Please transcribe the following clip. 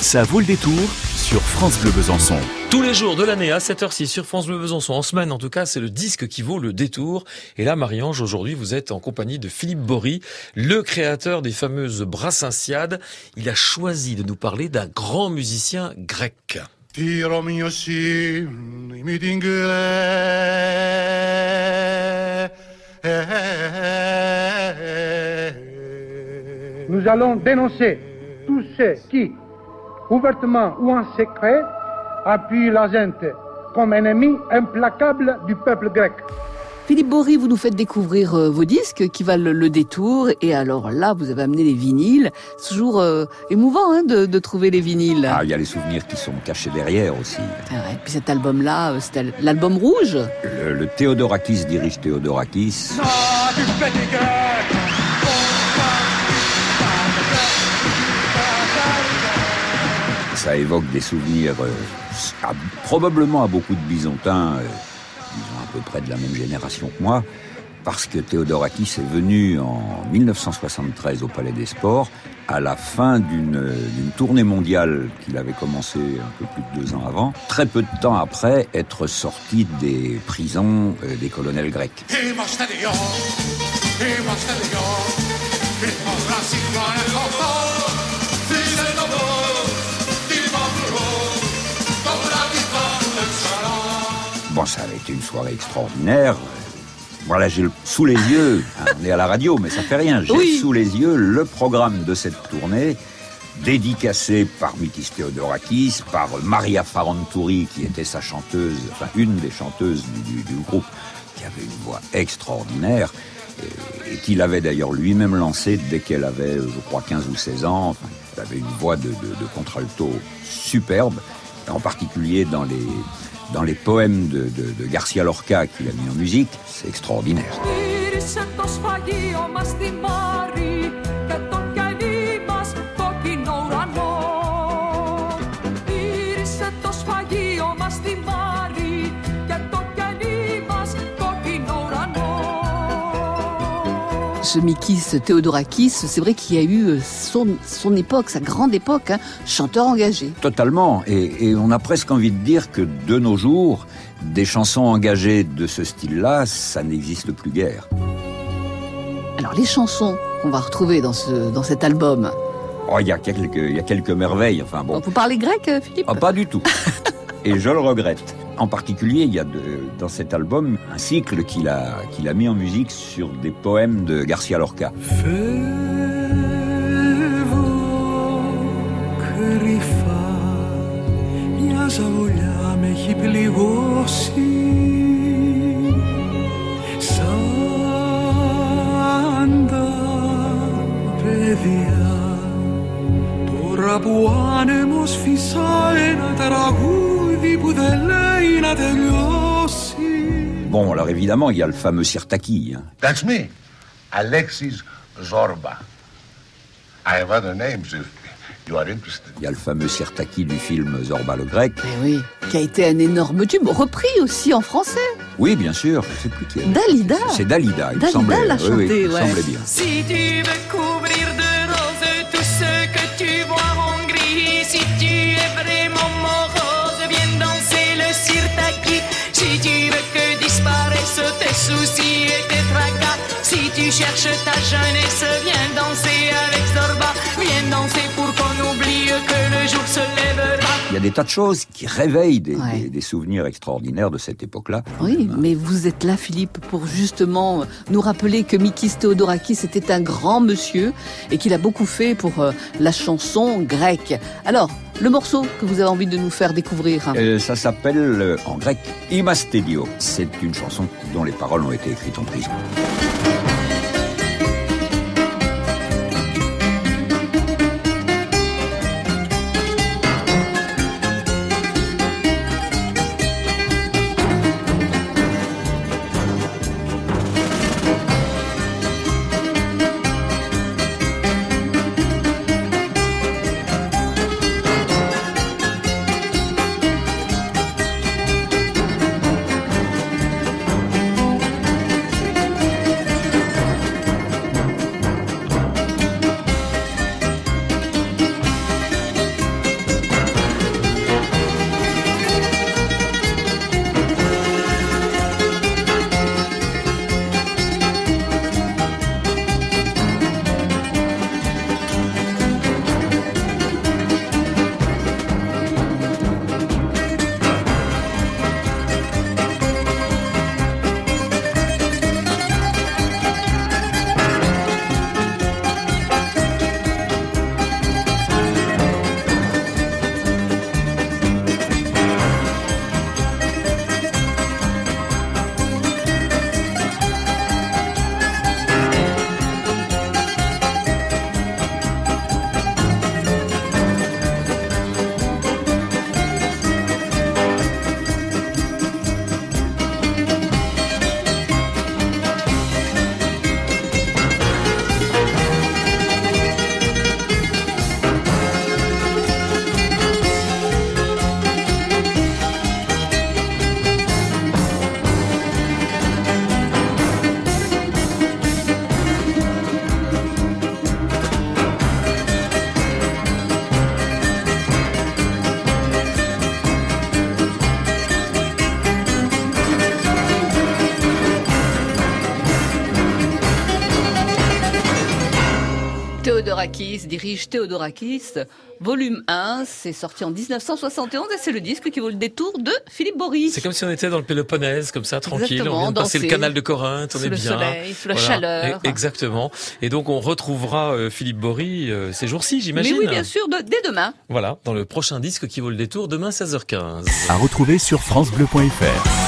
Ça vaut le détour sur France Bleu Besançon. Tous les jours de l'année à 7h06 sur France Bleu Besançon, en semaine en tout cas, c'est le disque qui vaut le détour. Et là, Marie-Ange, aujourd'hui, vous êtes en compagnie de Philippe Bory, le créateur des fameuses Brassinsiades. Il a choisi de nous parler d'un grand musicien grec. Nous allons dénoncer tous ceux qui, ouvertement ou en secret, appuient la gente comme ennemi implacable du peuple grec. Philippe Bory, vous nous faites découvrir euh, vos disques qui valent le détour. Et alors là, vous avez amené les vinyles. C'est toujours euh, émouvant hein, de, de, trouver les vinyles. Ah, il y a les souvenirs qui sont cachés derrière aussi. Ah ouais, puis cet album-là, euh, c'était l'album rouge? Le, le Théodorakis dirige Théodorakis. Ça évoque des souvenirs euh, probablement à beaucoup de Byzantins, euh, disons à peu près de la même génération que moi, parce que Théodorakis est venu en 1973 au Palais des Sports à la fin d'une tournée mondiale qu'il avait commencé un peu plus de deux ans avant, très peu de temps après être sorti des prisons euh, des colonels grecs. Soirée extraordinaire. Voilà, j'ai sous les yeux, hein, on est à la radio, mais ça fait rien, j'ai oui. sous les yeux le programme de cette tournée, dédicacé par Mikis Theodorakis, par Maria Farantouri, qui était sa chanteuse, enfin une des chanteuses du, du, du groupe, qui avait une voix extraordinaire, et, et qu'il avait d'ailleurs lui-même lancé dès qu'elle avait, je crois, 15 ou 16 ans. Enfin, elle avait une voix de, de, de contralto superbe, en particulier dans les poèmes de, de, de Garcia Lorca qu'il a mis en musique, c'est extraordinaire. Mikis Theodorakis, c'est vrai qu'il y a eu son, son époque, sa grande époque, hein, chanteur engagé. Totalement, et, et, on a presque envie de dire que de nos jours, des chansons engagées de ce style-là, ça n'existe plus guère. Alors les chansons qu'on va retrouver dans, ce, dans cet album, Oh, il y a quelques, il y a quelques merveilles. Enfin bon. Vous parlez grec, Philippe? Oh, Pas du tout. Et je le regrette. En particulier, il y a de, dans cet album un cycle qu'il a, qu'il a mis en musique sur des poèmes de Garcia Lorca. Τώρα που άνεμος φυσά ένα τραγούδι Bon, alors évidemment, il y a le fameux Sirtaki. Hein. That's me, Alexis Zorba. I have other names if you are interested. Il y a le fameux Sirtaki du film Zorba le Grec. Mais oui, qui a été un énorme tube, repris aussi en français. Oui, bien sûr. C'est Dalida. C'est Dalida, il Dalida l'a chanté, oui, ouais. semblait bien. Si tu veux couvrir si tu cherches ta jeunesse, viens danser avec Zorba. Viens danser pour qu'on oublie que le jour se lèvera. Il y a des tas de choses qui réveillent des, Ouais. des- des souvenirs extraordinaires de cette époque-là. Oui, mais vous êtes là, Philippe, pour justement nous rappeler que Mikis Theodorakis était un grand monsieur et qu'il a beaucoup fait pour euh, la chanson grecque. Alors, le morceau que vous avez envie de nous faire découvrir. Euh, ça s'appelle euh, en grec Imastedio. C'est une chanson dont les paroles ont été écrites en prison. Théodorakis dirige Théodorakis, volume 1. C'est sorti en 1971 et c'est le disque qui vaut le détour de Philippe Bory. C'est comme si on était dans le Péloponnèse, comme ça, tranquille. Exactement, on vient de passer le canal de Corinthe, on est le bien. soleil, sous la Voilà. chaleur. Et- Exactement. Et donc on retrouvera euh, Philippe Bory euh, ces jours-ci, Mais j'imagine. oui, bien sûr, de- dès demain. Voilà, dans le prochain disque qui vaut le détour, demain 16h15. À retrouver sur FranceBleu.fr.